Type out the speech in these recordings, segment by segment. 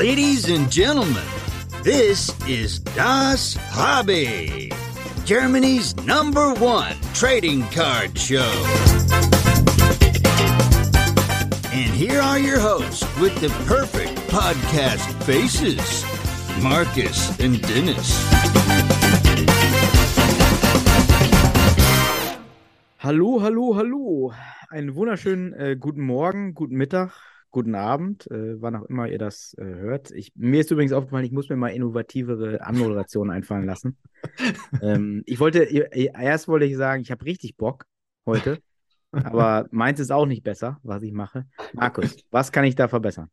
Ladies and gentlemen, this is Das Hobby, Germany's number one trading card show. And here are your hosts with the perfect podcast faces Marcus and Dennis. Hallo, hallo, hallo. Einen wunderschönen äh, guten Morgen, guten Mittag, guten Abend, äh, wann auch immer ihr das äh, hört. Ich, mir ist übrigens aufgefallen, ich muss mir mal innovativere Anmoderationen einfallen lassen. ähm, ich wollte, erst wollte ich sagen, ich habe richtig Bock heute, aber meins ist auch nicht besser, was ich mache. Markus, was kann ich da verbessern?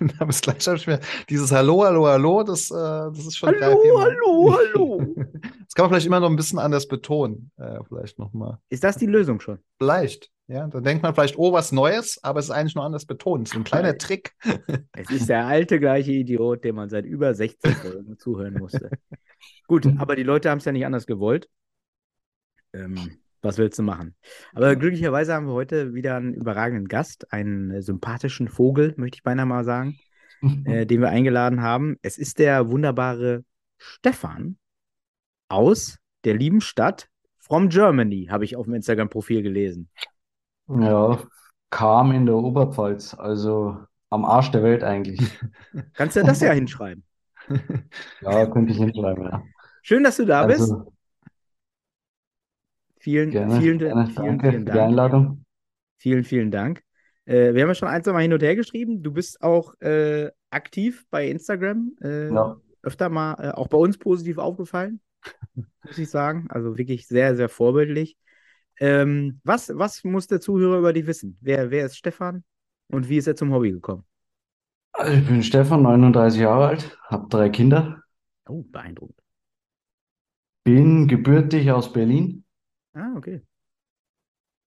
Aber es gleich habe ich mir dieses Hallo, Hallo, Hallo, das, äh, das ist schon Hallo, hallo, hallo. Das kann man vielleicht immer noch ein bisschen anders betonen. Äh, vielleicht nochmal. Ist das die Lösung schon? Vielleicht. Ja, da denkt man vielleicht, oh, was Neues, aber es ist eigentlich nur anders betont. So ein kleiner Trick. Es ist der alte gleiche Idiot, dem man seit über 60 Folgen zuhören musste. Gut, aber die Leute haben es ja nicht anders gewollt. Ähm, was willst du machen? Aber glücklicherweise haben wir heute wieder einen überragenden Gast, einen sympathischen Vogel, möchte ich beinahe mal sagen, äh, den wir eingeladen haben. Es ist der wunderbare Stefan aus der lieben Stadt From Germany, habe ich auf dem Instagram-Profil gelesen. Ja, kam in der Oberpfalz, also am Arsch der Welt eigentlich. Kannst du das ja hinschreiben? Ja, könnte ich hinschreiben, ja. Schön, dass du da bist. Vielen, gerne, vielen, gerne, vielen, vielen für die Dank. Einladung. Vielen, vielen Dank. Äh, wir haben ja schon ein, zwei Mal hin und her geschrieben. Du bist auch äh, aktiv bei Instagram. Äh, Ja, Öfter mal äh, auch bei uns positiv aufgefallen, muss ich sagen. Also wirklich sehr, sehr vorbildlich. Ähm, was, was muss der Zuhörer über dich wissen? Wer, wer ist Stefan und wie ist er zum Hobby gekommen? also ich bin Stefan, 39 Jahre alt, habe drei Kinder, Oh, beeindruckend. bin gebürtig aus Berlin Ah, okay.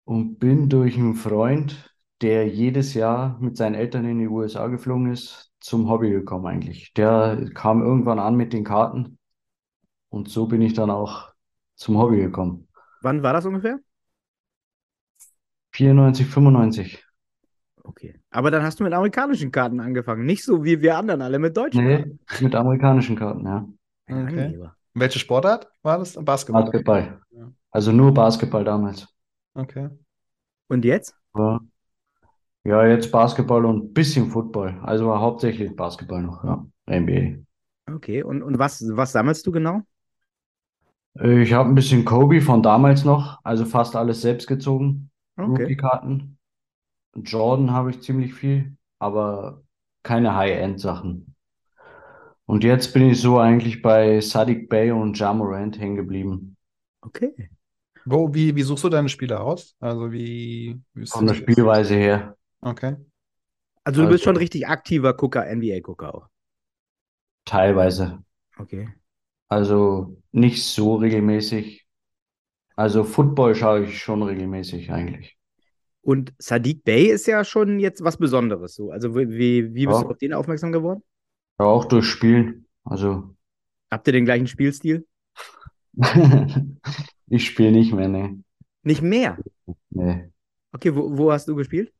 und bin durch einen Freund, der jedes Jahr mit seinen Eltern in die USA geflogen ist, zum Hobby gekommen eigentlich. Der kam irgendwann an mit den Karten und so bin ich dann auch zum Hobby gekommen. Wann war das ungefähr? 94, 95. Okay. Aber dann hast du mit amerikanischen Karten angefangen, nicht so wie wir anderen alle mit deutschen Nee, Karten. mit amerikanischen Karten, ja. Okay. Welche Sportart war das? Basketball. Basketball. Ja. Also nur Basketball damals. Okay. Und jetzt? Ja, ja jetzt Basketball und ein bisschen Football. Also hauptsächlich Basketball noch, ja. NBA. Okay. Und, und was, was sammelst du genau? Äh, Ich habe ein bisschen Kobe von damals noch, also fast alles selbst gezogen. Okay. Rookie-Karten. Jordan habe ich ziemlich viel, aber keine High-End-Sachen. Und jetzt bin ich so eigentlich bei Sadiq Bey und Ja Morant hängen geblieben. Okay. Wo, wie, wie suchst du deine Spiele aus? Also wie, wie der das? Spielweise her. Okay. Also du bist Also- schon richtig aktiver Gucker, NBA-Gucker auch. Teilweise. Okay. Also nicht so regelmäßig. Also Football schaue ich schon regelmäßig eigentlich. Und Sadiq Bey ist ja schon jetzt was Besonderes. So. Also wie, wie, wie bist Ja. du auf den aufmerksam geworden? Ja, auch durch Spielen. Also Habt ihr den gleichen Spielstil? ich spiele nicht mehr, ne. Nicht mehr. Nee. Okay, wo, wo hast du gespielt?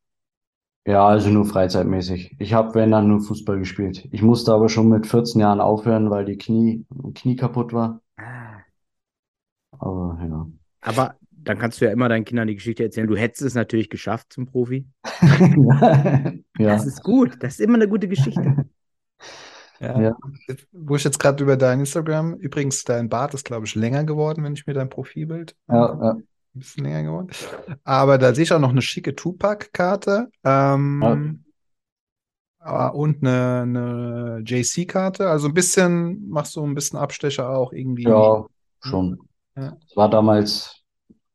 Ja, also nur freizeitmäßig. Ich habe, wenn dann, nur Fußball gespielt. Ich musste aber schon mit 14 Jahren aufhören, weil die Knie, Knie kaputt war. Ah. Aber ja. Aber dann kannst du ja immer deinen Kindern die Geschichte erzählen. Du hättest es natürlich geschafft zum Profi. Ja, Das ist gut. Das ist immer eine gute Geschichte. Ja. Ja. Wo ich jetzt gerade über dein Instagram, übrigens, dein Bart ist, glaube ich, länger geworden, wenn ich mir dein Profilbild ja, ja. Ein bisschen länger geworden. Aber da sehe ich auch noch eine schicke Tupac-Karte. Ähm, ah, und eine, eine JC-Karte. Also ein bisschen, machst du ein bisschen Abstecher auch irgendwie. Ja, schon. Ja. Es war damals,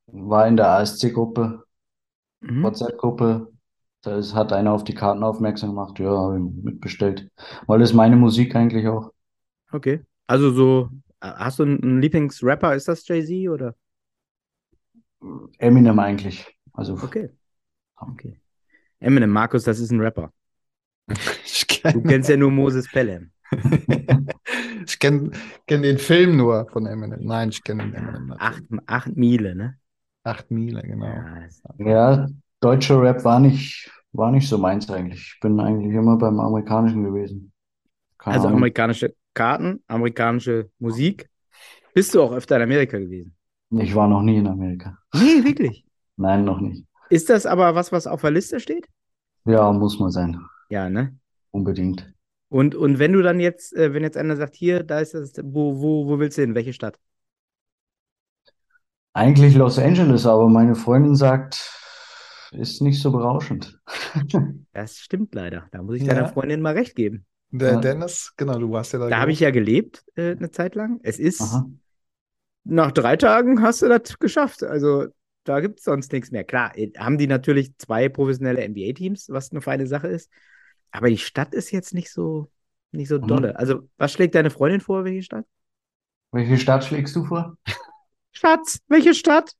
war in der ASC-Gruppe, Mhm. WhatsApp-Gruppe. Da ist, hat einer auf die Karten aufmerksam gemacht. Ja, habe ich mitbestellt. Weil das ist meine Musik eigentlich auch. Okay. Also so, äh, hast du einen Lieblingsrapper? Ist das Jay-Z oder? Eminem eigentlich. Also, Okay. Okay. Eminem, Markus, das ist ein Rapper. Ich Du kenne kennst ja nur Moses Pelham. ich kenn, kenn den Film nur von Eminem. Nein, ich kenne den Eminem natürlich. Acht, acht Miele, ne? Acht Miele, genau. Ja, ja, deutscher Rap war nicht, war nicht so meins eigentlich. Ich bin eigentlich immer beim Amerikanischen gewesen. Keine Also Ahnung. amerikanische Karten, amerikanische Musik. Bist du auch öfter in Amerika gewesen? Ich war noch nie in Amerika. Nee, wirklich. Nein, noch nicht. Ist das aber was, was auf der Liste steht? Ja, muss mal sein. Ja, ne? Unbedingt. Und, und wenn du dann jetzt, äh, wenn jetzt einer sagt, hier, da ist das, wo, wo, wo willst du hin? Welche Stadt? Eigentlich Los Angeles, aber meine Freundin sagt, ist nicht so berauschend. Das stimmt leider. Da muss ich Ja. deiner Freundin mal recht geben. Der Ja. Dennis, genau, du warst ja da. Da habe ich ja gelebt, äh, eine Zeit lang. Es ist, Aha. nach drei Tagen hast du das geschafft. Also da gibt es sonst nichts mehr. Klar, äh, haben die natürlich zwei professionelle NBA-Teams, was eine feine Sache ist. Aber die Stadt ist jetzt nicht so, nicht so Mhm. dolle. Also, was schlägt deine Freundin vor, welche Stadt? Welche Stadt schlägst du vor? Schatz, welche Stadt?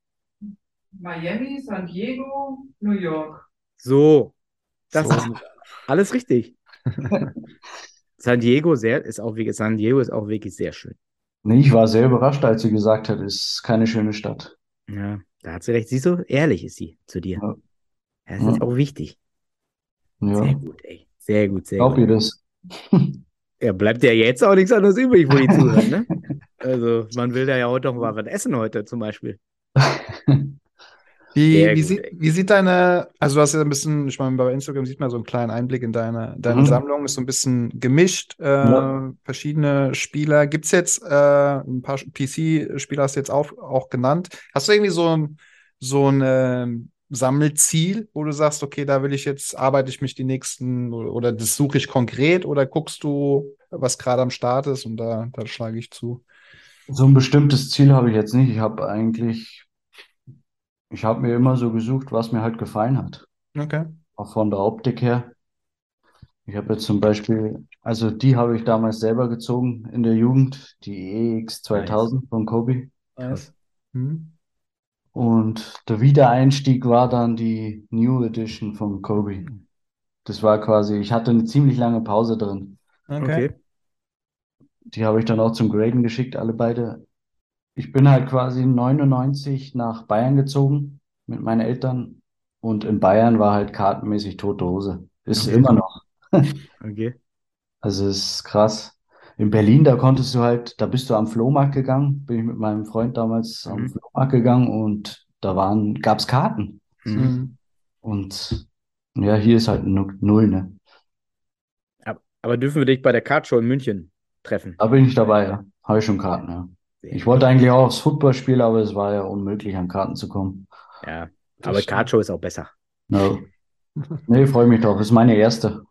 Miami, San Diego, New York. So, das So. ist alles richtig. San Diego sehr, ist auch wirklich, San Diego ist auch wirklich sehr schön. Nee, ich war sehr überrascht, als sie gesagt hat, ist keine schöne Stadt. Ja, da hat sie recht. Siehst du, ehrlich ist sie zu dir. Ja. Das ist Ja. auch wichtig. Ja, Sehr gut, ey. Sehr gut, sehr glaub gut. ihr das? Ja, bleibt ja jetzt auch nichts anderes übrig, wo die zuhören, ne? Also, man will da ja heute noch mal was essen heute zum Beispiel. Wie, wie, sieht, wie sieht deine, also du hast ja ein bisschen, ich meine, bei Instagram sieht man so einen kleinen Einblick in deine, deine Mhm. Sammlung, ist so ein bisschen gemischt, äh, Ja. verschiedene Spieler. Gibt es jetzt äh, ein paar PC-Spieler, hast du jetzt auch, auch genannt. Hast du irgendwie so ein, so ein ähm, Sammelziel, wo du sagst, okay, da will ich jetzt, arbeite ich mich die nächsten, oder, oder das suche ich konkret, oder guckst du, was gerade am Start ist und da, da schlage ich zu? So ein bestimmtes Ziel habe ich jetzt nicht. Ich habe eigentlich, ich habe mir immer so gesucht, was mir halt gefallen hat. Okay. Auch von der Optik her. Ich habe jetzt zum Beispiel, also die habe ich damals selber gezogen in der Jugend, die EX 2000 von Kobe. Krass. Hm. Und der Wiedereinstieg war dann die New Edition von Kobe. Das war quasi, ich hatte eine ziemlich lange Pause drin. Okay. Die habe ich dann auch zum Graden geschickt, alle beide. Ich bin halt quasi 99 nach Bayern gezogen mit meinen Eltern. Und in Bayern war halt kartenmäßig tote Hose. Ist Okay. immer noch. Okay. Also es ist krass. In Berlin, da konntest du halt, da bist du am Flohmarkt gegangen, bin ich mit meinem Freund damals am Mhm. Flohmarkt gegangen und da waren, gab's Karten. Mhm. Hm. Und ja, hier ist halt nu- null, ne? Aber, aber dürfen wir dich bei der Card Show in München treffen? Da bin ich dabei, ja. Habe ich schon Karten, ja. Ich wollte eigentlich auch aufs Football spielen, aber es war ja unmöglich, an Karten zu kommen. Ja, aber stimmt. Card Show ist auch besser. No. Nee, freue mich drauf. Ist meine erste.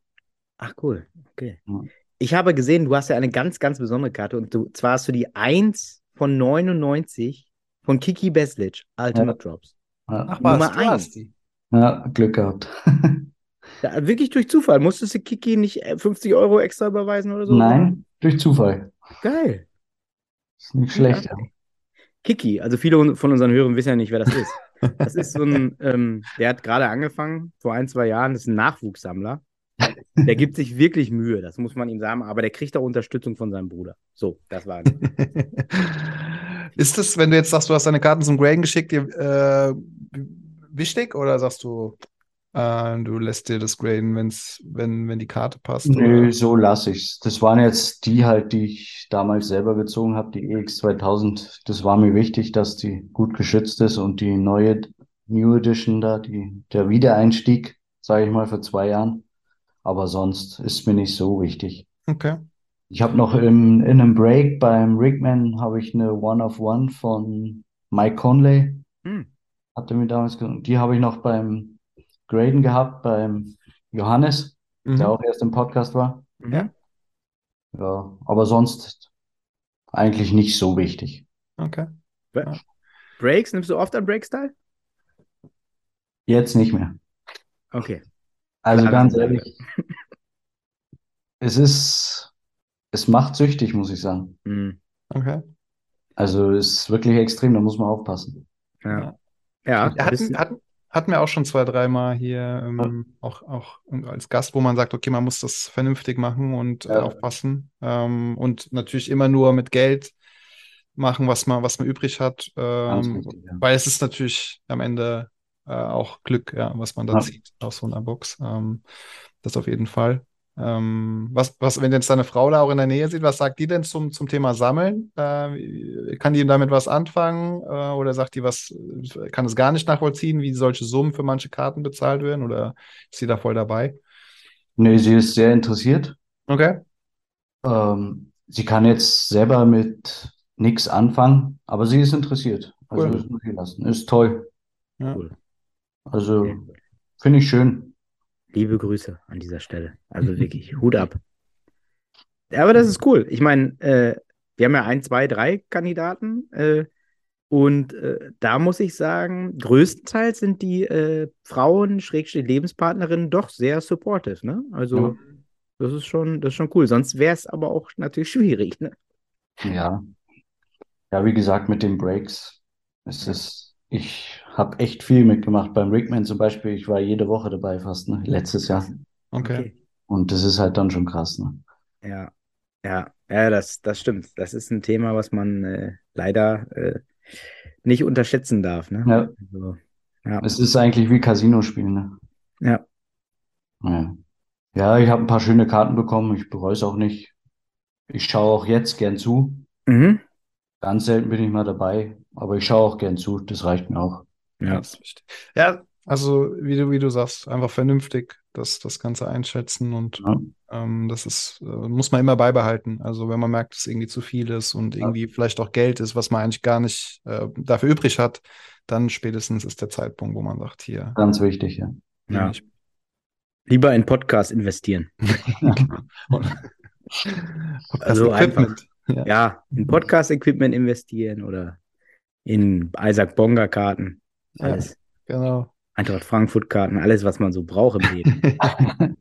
Ach, cool. Okay. Ja. Ich habe gesehen, du hast ja eine ganz, ganz besondere Karte und du, zwar hast du die 1 von 99 von Kiki Beslic, Ultimate Drops. Ja, Ach Nummer was, du eins. hast die. ja, Glück gehabt. Ja, wirklich durch Zufall. Musstest du Kiki nicht äh, 50 Euro extra überweisen oder so? Nein, durch Zufall. Geil. Ist nicht schlecht, ja. Kiki, also viele von unseren Hörern wissen ja nicht, wer das ist. Das ist so ein, ähm, der hat gerade angefangen, vor ein, zwei Jahren, das ist ein Nachwuchssammler. Der gibt sich wirklich Mühe, das muss man ihm sagen, aber der kriegt auch Unterstützung von seinem Bruder. So, das war Ist das, wenn du jetzt sagst, du hast deine Karten zum Graden geschickt, dir äh, wichtig oder sagst du, äh, du lässt dir das graden, wenn's, wenn, wenn die Karte passt? Nö, Oder? so lasse ich's. Das waren jetzt die halt, die ich damals selber gezogen habe, die EX 2000. Das war mir wichtig, dass die gut geschützt ist und die neue New Edition da, die, der Wiedereinstieg, sage ich mal, für zwei Jahren. Aber sonst ist mir nicht so wichtig. Okay. Ich habe noch im, in einem Break beim Rigman habe ich eine One of One von Mike Conley. Hm. Hatte mir damals, die habe ich noch beim Graden gehabt, beim Johannes, der Mhm. auch erst im Podcast war. Mhm. Ja, aber sonst eigentlich nicht so wichtig. Okay. Breaks, nimmst du oft an Breakstyle? Jetzt nicht mehr. Okay. Also Klare ganz ehrlich, es ist, es macht süchtig, muss ich sagen. Hm. Okay. Also es ist wirklich extrem, da muss man aufpassen. Ja. Ja, hatten, hatten, hatten wir auch schon zwei, dreimal hier ähm, auch, auch als Gast, wo man sagt, okay, man muss das vernünftig machen und äh, Ja. aufpassen. Ähm, und natürlich immer nur mit Geld machen, was man, was man übrig hat. Ähm, wichtig, ja. weil es ist natürlich am Ende äh, auch Glück, ja, was man da Ja. zieht aus so einer Box. Ähm, das auf jeden Fall. Ähm, was, was, wenn jetzt deine Frau da auch in der Nähe sieht, was sagt die denn zum, zum Thema Sammeln? Äh, kann die damit was anfangen? Äh, oder sagt die was, kann es gar nicht nachvollziehen, wie solche Summen für manche Karten bezahlt werden? Oder ist sie da voll dabei? Nee, sie ist sehr interessiert. Okay. Ähm, sie kann jetzt selber mit nichts anfangen, aber sie ist interessiert. Also Cool. das muss ich lassen. Ist toll. Ja. Cool. Also finde ich schön. Liebe Grüße an dieser Stelle. Also wirklich, Hut ab. Aber das ist cool. Ich meine, äh, wir haben ja ein, zwei, drei Kandidaten. Äh, und äh, da muss ich sagen, größtenteils sind die äh, Frauen, Schrägstrich Lebenspartnerinnen, doch sehr supportive. Ne? Also, Ja. das ist schon, das ist schon cool. Sonst wäre es aber auch natürlich schwierig. Ne? Ja. Ja, wie gesagt, mit den Breaks. Es ist, ich habe echt viel mitgemacht. Beim Rickman zum Beispiel, ich war jede Woche dabei fast, ne? Letztes Jahr. Okay. Und das ist halt dann schon krass, ne? Ja, ja, ja, das, das stimmt. Das ist ein Thema, was man äh, leider äh, nicht unterschätzen darf. Ne? Ja. Also, ja. Es ist eigentlich wie Casino spielen, ne? Ja. Ja, ja ich habe ein paar schöne Karten bekommen. Ich bereue es auch nicht. Ich schaue auch jetzt gern zu. Mhm. Ganz selten bin ich mal dabei, aber ich schaue auch gern zu. Das reicht mir auch. Ja, Ja. das ist wichtig. Ja, also wie du, wie du sagst, einfach vernünftig das, das Ganze einschätzen und Ja. ähm, das ist, äh, muss man immer beibehalten. Also wenn man merkt, dass irgendwie zu viel ist und irgendwie vielleicht auch Geld ist, was man eigentlich gar nicht äh, dafür übrig hat, dann spätestens ist der Zeitpunkt, wo man sagt, hier Ganz wichtig, ja. Ja. ich. Lieber in Podcast investieren. Also Equipment. Ja. Ja, in Podcast-Equipment investieren oder in Isaac Bonga-Karten. Ja. Alles. Genau. Eintracht Frankfurt-Karten, alles, was man so braucht im Leben.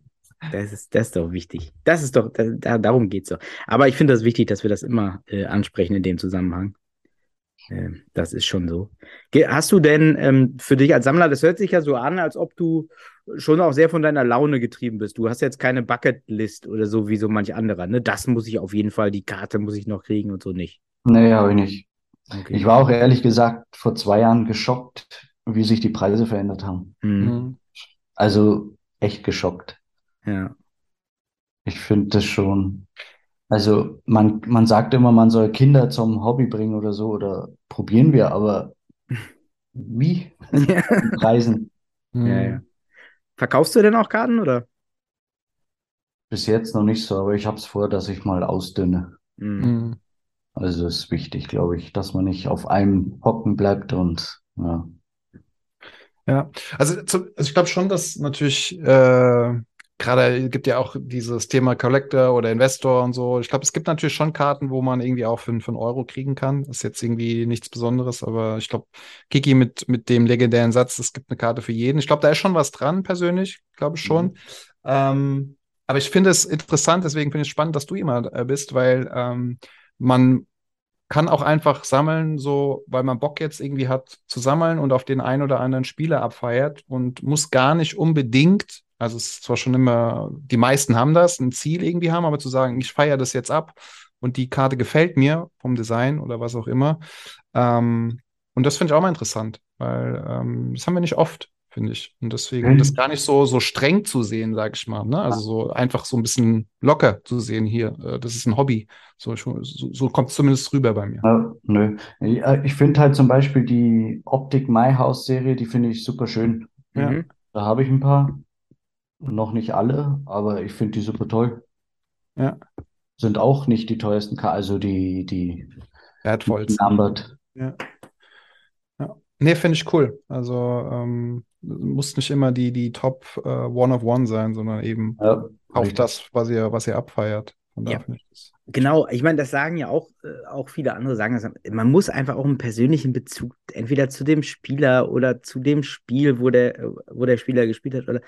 Das ist, das ist doch wichtig. Das ist doch, da, darum geht's doch. Aber ich finde das wichtig, dass wir das immer äh, ansprechen in dem Zusammenhang. Das ist schon so. Hast du denn ähm, für dich als Sammler, das hört sich ja so an, als ob du schon auch sehr von deiner Laune getrieben bist. Du hast jetzt keine Bucketlist oder so wie so manch anderer. Ne? Das muss ich auf jeden Fall, die Karte muss ich noch kriegen und so nicht. Nee, habe ich nicht. Okay. Ich war auch ehrlich gesagt vor zwei Jahren geschockt, wie sich die Preise verändert haben. Hm, Mhm. Also echt geschockt. ja. Ich finde das schon. Also man, man sagt immer, man soll Kinder zum Hobby bringen oder so, oder probieren wir, aber wie? ja, Die Preisen. ja. Verkaufst du denn auch Karten oder? Bis jetzt noch nicht so, aber ich habe es vor, dass ich mal ausdünne. Hm. Mhm. Also es ist wichtig, glaube ich, dass man nicht auf einem hocken bleibt und ja. Ja, also, also ich glaube schon, dass natürlich äh, gerade gibt ja auch dieses Thema Collector oder Investor und so. Ich glaube, es gibt natürlich schon Karten, wo man irgendwie auch für, für einen Euro kriegen kann. Ist jetzt irgendwie nichts Besonderes, aber ich glaube, Kiki mit, mit dem legendären Satz, es gibt eine Karte für jeden. Ich glaube, da ist schon was dran, persönlich, glaube ich schon. Ähm, aber ich finde es interessant, deswegen finde ich es spannend, dass du jemand äh, bist, weil ähm, man kann auch einfach sammeln, so, weil man Bock jetzt irgendwie hat zu sammeln und auf den einen oder anderen Spieler abfeiert und muss gar nicht unbedingt, also es ist zwar schon immer, die meisten haben das, ein Ziel irgendwie haben, aber zu sagen, ich feiere das jetzt ab und die Karte gefällt mir vom Design oder was auch immer. Ähm, und das finde ich auch mal interessant, weil ähm, das haben wir nicht oft, finde ich. Und deswegen Mhm. das gar nicht so, so streng zu sehen, sage ich mal. Ne? Also so einfach so ein bisschen locker zu sehen hier. Äh, das ist ein Hobby. So, so, so kommt es zumindest rüber bei mir. Ja, nö. Ich finde halt zum Beispiel die Optik My House Serie, die finde ich super schön. Ja. Mhm. Da habe ich ein paar. Noch nicht alle, aber ich finde die super toll. Ja. Sind auch nicht die teuersten, Ka- also die, die Wertvollsten. numbered. Ja. Ja. Nee, finde ich cool. Also ähm, muss nicht immer die, die Top äh, One of One sein, sondern eben Ja, auch richtig. das, was ihr, was ihr abfeiert. Ja. ich. Genau, ich meine, das sagen ja auch, äh, auch viele andere sagen das. Man muss einfach auch einen persönlichen Bezug entweder zu dem Spieler oder zu dem Spiel, wo der, wo der Spieler gespielt hat, oder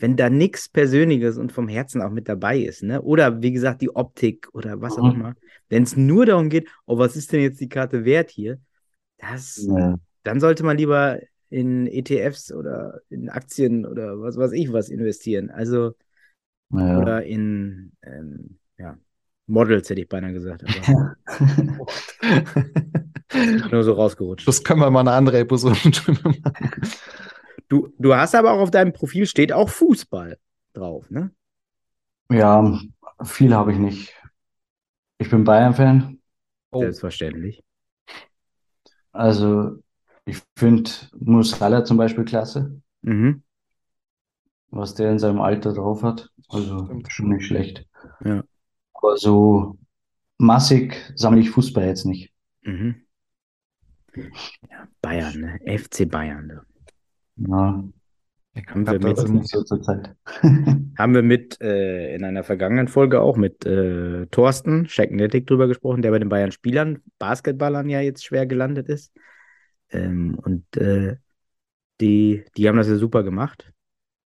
wenn da nichts Persönliches und vom Herzen auch mit dabei ist, ne? Oder wie gesagt, die Optik oder was auch Mhm. immer. Wenn es nur darum geht, oh, was ist denn jetzt die Karte wert hier? Das, Ja. dann sollte man lieber in ETFs oder in Aktien oder was weiß ich was investieren. Also, Ja. oder in ähm, ja, Models, hätte ich beinahe gesagt. Aber nur so rausgerutscht. Das können wir mal eine andere Episode drüber machen. Du, du hast aber auch auf deinem Profil steht auch Fußball drauf, ne? Ja, viel habe ich nicht. Ich bin Bayern-Fan. Oh. Selbstverständlich. Also, ich finde Musiala zum Beispiel klasse, Mhm. was der in seinem Alter drauf hat. Also, Stimmt. schon nicht schlecht. Ja. Aber so massig sammle ich Fußball jetzt nicht. Mhm. Ja, Bayern, ne? FC Bayern. Ne? Ja, Haben wir mit, haben wir mit äh, in einer vergangenen Folge auch mit äh, Thorsten Scheckenettig drüber gesprochen, der bei den Bayern Spielern, Basketballern ja jetzt schwer gelandet ist. Ähm, und äh, die, die haben das ja super gemacht.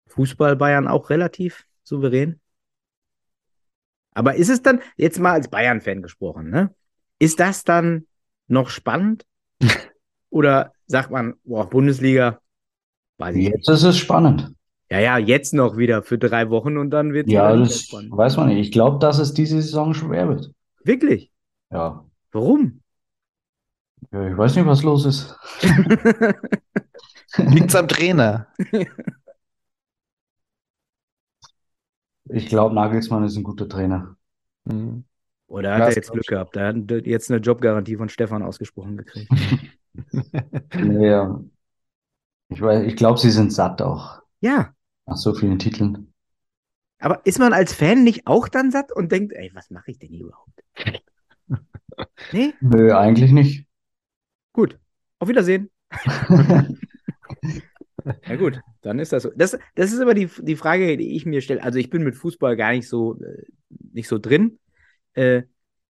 Fußball Bayern auch relativ souverän. Aber ist es dann, jetzt mal als Bayern-Fan gesprochen, ne? Ist das dann noch spannend? Oder sagt man, boah, Bundesliga, weiß ich nicht. Jetzt ist es spannend. Ja, ja, jetzt noch wieder für drei Wochen und dann wird es Ja, das spannend. weiß man nicht. Ich glaube, dass es diese Saison schwer wird. Wirklich? Ja. Warum? Ja, ich weiß nicht, was los ist. Liegt's am Trainer? Ich glaube, Nagelsmann ist ein guter Trainer. Hm. Oder hat Ja, er jetzt Glück ich. gehabt? Er hat jetzt eine Jobgarantie von Stefan ausgesprochen gekriegt. Ja. Ich weiß, ich glaube, sie sind satt auch Ja, nach so vielen Titeln. aber ist man als Fan nicht auch dann satt und denkt, ey, was mache ich denn hier überhaupt? Nee? Nö, eigentlich nicht. Gut. Auf Wiedersehen. Ja gut, dann ist das so. Das, das ist immer die, die Frage, die ich mir stelle. Also ich bin mit Fußball gar nicht so, äh, nicht so drin. Äh,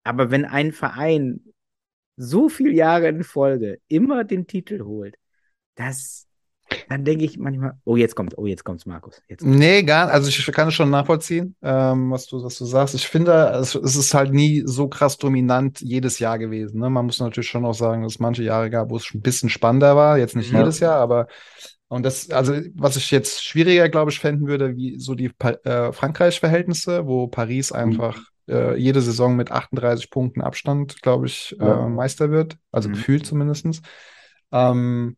aber wenn ein Verein so viele Jahre in Folge immer den Titel holt, das, dann denke ich manchmal, oh, jetzt kommt, oh, jetzt kommt's, Markus. Jetzt kommt's. Nee, gar Also ich kann es schon nachvollziehen, ähm, was du, was du sagst. Ich finde, es, es ist halt nie so krass dominant jedes Jahr gewesen. Ne? Man muss natürlich schon auch sagen, dass es manche Jahre gab, wo es schon ein bisschen spannender war. Jetzt nicht Ja. jedes Jahr, aber und das, also was ich jetzt schwieriger, glaube ich, fänden würde, wie so die Pa- äh, Frankreich-Verhältnisse, wo Paris einfach äh, jede Saison mit 38 Punkten Abstand, glaube ich, Ja. äh, Meister wird. Also Mhm. gefühlt zumindestens. Ähm,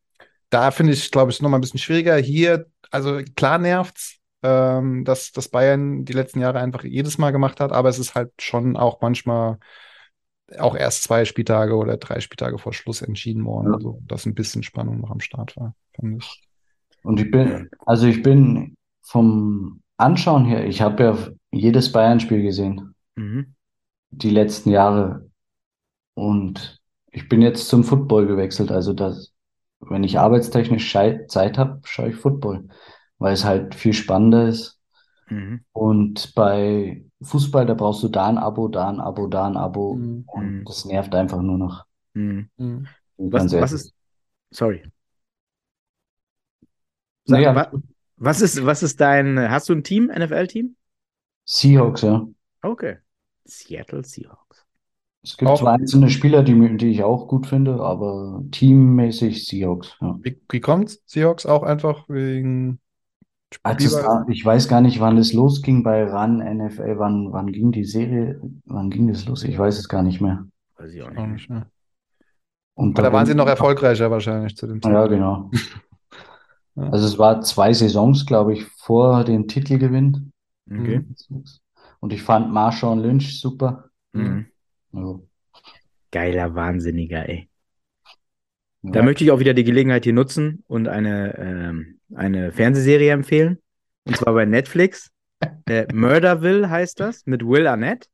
da finde ich, glaube ich, noch mal ein bisschen schwieriger. Hier, also klar nervt's, ähm, dass, dass Bayern die letzten Jahre einfach jedes Mal gemacht hat, aber es ist halt schon auch manchmal auch erst zwei Spieltage oder drei Spieltage vor Schluss entschieden worden. Ja. Also, dass ein bisschen Spannung noch am Start war, fand ich. Und ich bin, also ich bin vom Anschauen her, ich habe ja jedes Bayern-Spiel gesehen, Mhm. die letzten Jahre. Und ich bin jetzt zum Football gewechselt. Also das, wenn ich arbeitstechnisch Schei- Zeit habe, schaue ich Football, weil es halt viel spannender ist. Mhm. Und bei Fußball, da brauchst du da ein Abo, da ein Abo, da ein Abo. Mhm. Und Mhm. das nervt einfach nur noch. Mhm. Mhm. Was, was ist, sorry. Sag, Naja, wa, was ist, was ist dein, hast du ein Team, NFL-Team? Seahawks, ja. Okay. Seattle Seahawks. Es gibt Auch- zwar einzelne Spieler, die, die ich auch gut finde, aber teammäßig Seahawks, ja. Wie, wie kommt's? Seahawks auch einfach wegen Also war, ich weiß gar nicht, wann es losging bei RAN NFL, wann, wann ging die Serie, wann ging das los? Ich weiß es gar nicht mehr. Weiß ich auch auch nicht. ne? Und da waren sie noch erfolgreicher wahrscheinlich zu dem Ja, Zeitpunkt. genau. Ja. Also es war zwei Saisons, glaube ich, vor dem Titelgewinn. Okay. Und ich fand Marshawn Lynch super. Mhm. Ja. Geiler Wahnsinniger, ey. Ja. Da möchte ich auch wieder die Gelegenheit hier nutzen und eine, ähm, eine Fernsehserie empfehlen. Und zwar bei Netflix. Äh, Murderville heißt das, mit Will Arnett.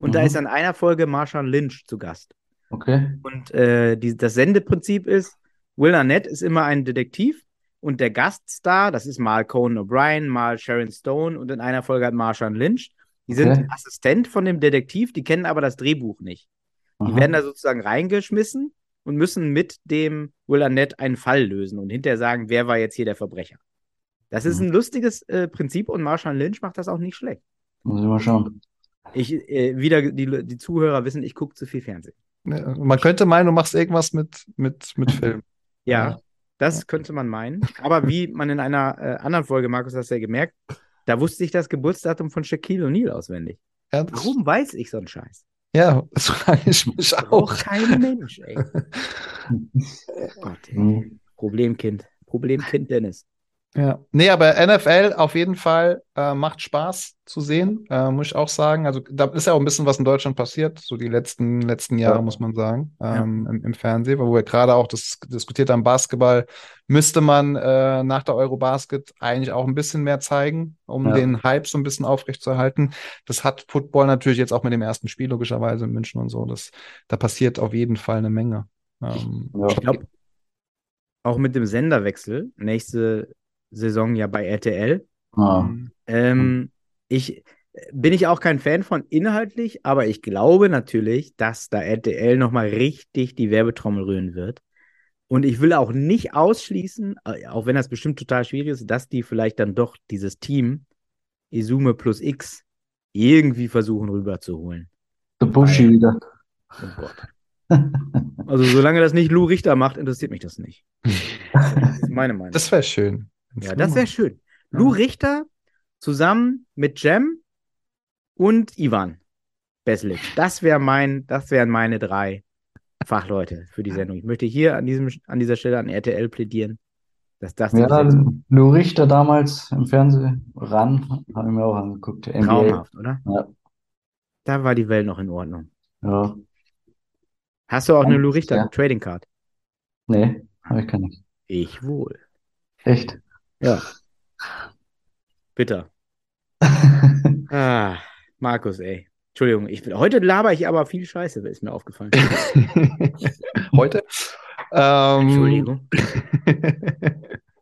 Und da Mhm. ist an einer Folge Marshawn Lynch zu Gast. Okay. Und äh, die, das Sendeprinzip ist, Will Arnett ist immer ein Detektiv und der Gaststar, das ist mal Conan O'Brien, mal Sharon Stone und in einer Folge hat Marshawn Lynch. Die sind Okay. Assistent von dem Detektiv, die kennen aber das Drehbuch nicht. Die Aha. werden da sozusagen reingeschmissen und müssen mit dem Will Arnett einen Fall lösen und hinterher sagen, wer war jetzt hier der Verbrecher. Das ist Mhm. ein lustiges äh, Prinzip und Marshawn Lynch macht das auch nicht schlecht. Muss ich mal schauen. Ich, äh, wieder die, die Zuhörer wissen, ich gucke zu viel Fernsehen. Ne, Man könnte meinen, du machst irgendwas mit, mit, mit Film. Ja, Ja. das könnte man meinen. Aber wie man in einer äh, anderen Folge, Markus, hast du ja gemerkt, da wusste ich das Geburtsdatum von Shaquille O'Neal auswendig. Ja, Warum weiß ich so einen Scheiß? ja, das frage ich mich auch. Braucht kein Mensch, ey. Oh Gott, ey. Problemkind. Problemkind Dennis. Ja, nee, aber NFL auf jeden Fall äh, macht Spaß zu sehen, äh, muss ich auch sagen. Also da ist ja auch ein bisschen was in Deutschland passiert, so die letzten, letzten Jahre, Ja. muss man sagen, ähm, im, im Fernsehen, wo wir gerade auch das diskutiert haben, Basketball müsste man äh, nach der Eurobasket eigentlich auch ein bisschen mehr zeigen, um Ja. den Hype so ein bisschen aufrechtzuerhalten. Das hat Football natürlich jetzt auch mit dem ersten Spiel logischerweise in München und so. Das, da passiert auf jeden Fall eine Menge. Ähm, Ja. Ich glaube, auch mit dem Senderwechsel, nächste Saison ja bei RTL, Ah, Mhm. ähm, ich bin ich auch kein Fan von inhaltlich, aber ich glaube natürlich, dass da RTL nochmal richtig die Werbetrommel rühren wird. Und ich will auch nicht ausschließen, äh, auch wenn das bestimmt total schwierig ist, dass die vielleicht dann doch dieses Team Izume plus X irgendwie versuchen rüberzuholen. der Buschi wieder. Oh Gott. Also solange das nicht Lou Richter macht, interessiert mich das nicht. Das ist meine Meinung. Das wäre schön. Ja, das wäre schön. Lou Richter zusammen mit Jem und Ivan Beslic. Das wäre mein, das wären meine drei Fachleute für die Sendung. Ich möchte hier an diesem, an dieser Stelle an RTL plädieren, dass das Ja, Lou Richter damals im Fernsehen, ran, habe ich mir auch angeguckt. NBA. traumhaft, oder? Ja. Da war die Welt noch in Ordnung. Ja, Hast du auch eine Lou Ja. Richter Trading Card? nee, habe ich keine. Ich wohl. Echt? Ja. Bitter. Ah, Markus, ey. Entschuldigung, ich, heute laber ich aber viel Scheiße, ist mir aufgefallen. Heute? Ähm, Entschuldigung.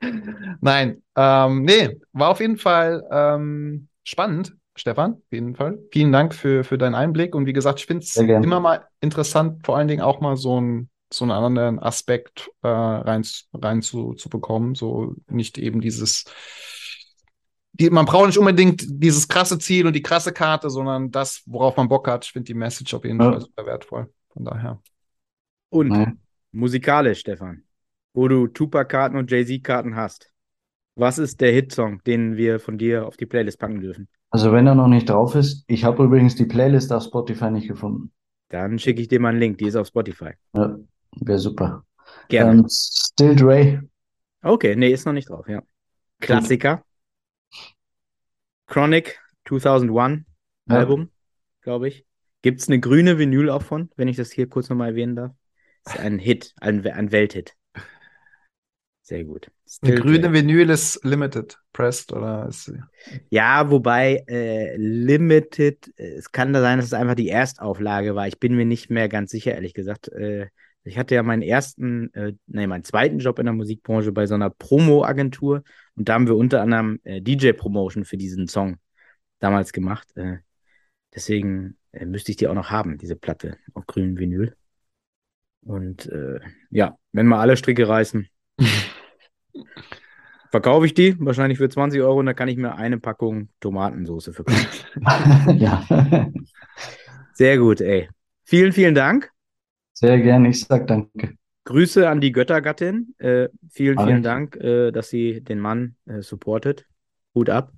Nein, ähm, nee, war auf jeden Fall ähm, spannend, Stefan, auf jeden Fall. Vielen Dank für, für deinen Einblick. Und wie gesagt, ich finde es immer mal interessant, vor allen Dingen auch mal so, ein, so einen anderen Aspekt äh, rein, rein zu, zu bekommen. So nicht eben dieses, die, man braucht nicht unbedingt dieses krasse Ziel und die krasse Karte, sondern das, worauf man Bock hat. Ich finde die Message auf jeden Ja. Fall super wertvoll. Von daher. Und Nee. musikalisch, Stefan, wo du Tupac-Karten und Jay-Z-Karten hast. Was ist der Hitsong, den wir von dir auf die Playlist packen dürfen? Also wenn er noch nicht drauf ist, ich habe übrigens die Playlist auf Spotify nicht gefunden. Dann schicke ich dir mal einen Link, die ist auf Spotify. Ja, wäre super. Gerne. Ähm, Still Dre. Okay, nee, ist noch nicht drauf, ja. Klassiker. Chronic 2001 Ja. Album, glaube ich. Gibt es eine grüne Vinyl auch von, wenn ich das hier kurz nochmal erwähnen darf? Ist ein Hit, ein, ein Welthit. Sehr gut. Eine Still grüne Dre. Vinyl ist limited pressed oder ist sie? Ja, wobei äh, Limited, äh, es kann da sein, dass es einfach die Erstauflage war. Ich bin mir nicht mehr ganz sicher, ehrlich gesagt. Äh, ich hatte ja meinen ersten, äh, nee, meinen zweiten Job in der Musikbranche bei so einer Promo-Agentur und da haben wir unter anderem äh, DJ-Promotion für diesen Song damals gemacht. Äh, deswegen äh, müsste ich die auch noch haben, diese Platte auf grünem Vinyl. Und äh, ja, wenn mal alle Stricke reißen, verkaufe ich die wahrscheinlich für 20 Euro und da kann ich mir eine Packung Tomatensauce verkaufen. ja, Sehr gut, ey. Vielen, vielen Dank. Sehr gerne. Ich sag danke. Grüße an die Göttergattin. Äh, vielen, vielen Dank, äh, dass sie den Mann äh, supportet. Hut ab.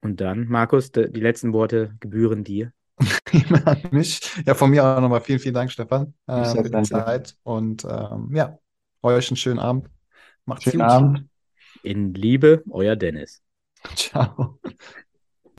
Und dann, Markus, de, die letzten Worte gebühren dir. an mich. Ja, von mir auch nochmal vielen, vielen Dank, Stefan, äh, für die danke. Zeit. Und ähm, ja, euch einen schönen Abend. Macht's Schönen gut. Abend. In Liebe, euer Dennis. Ciao.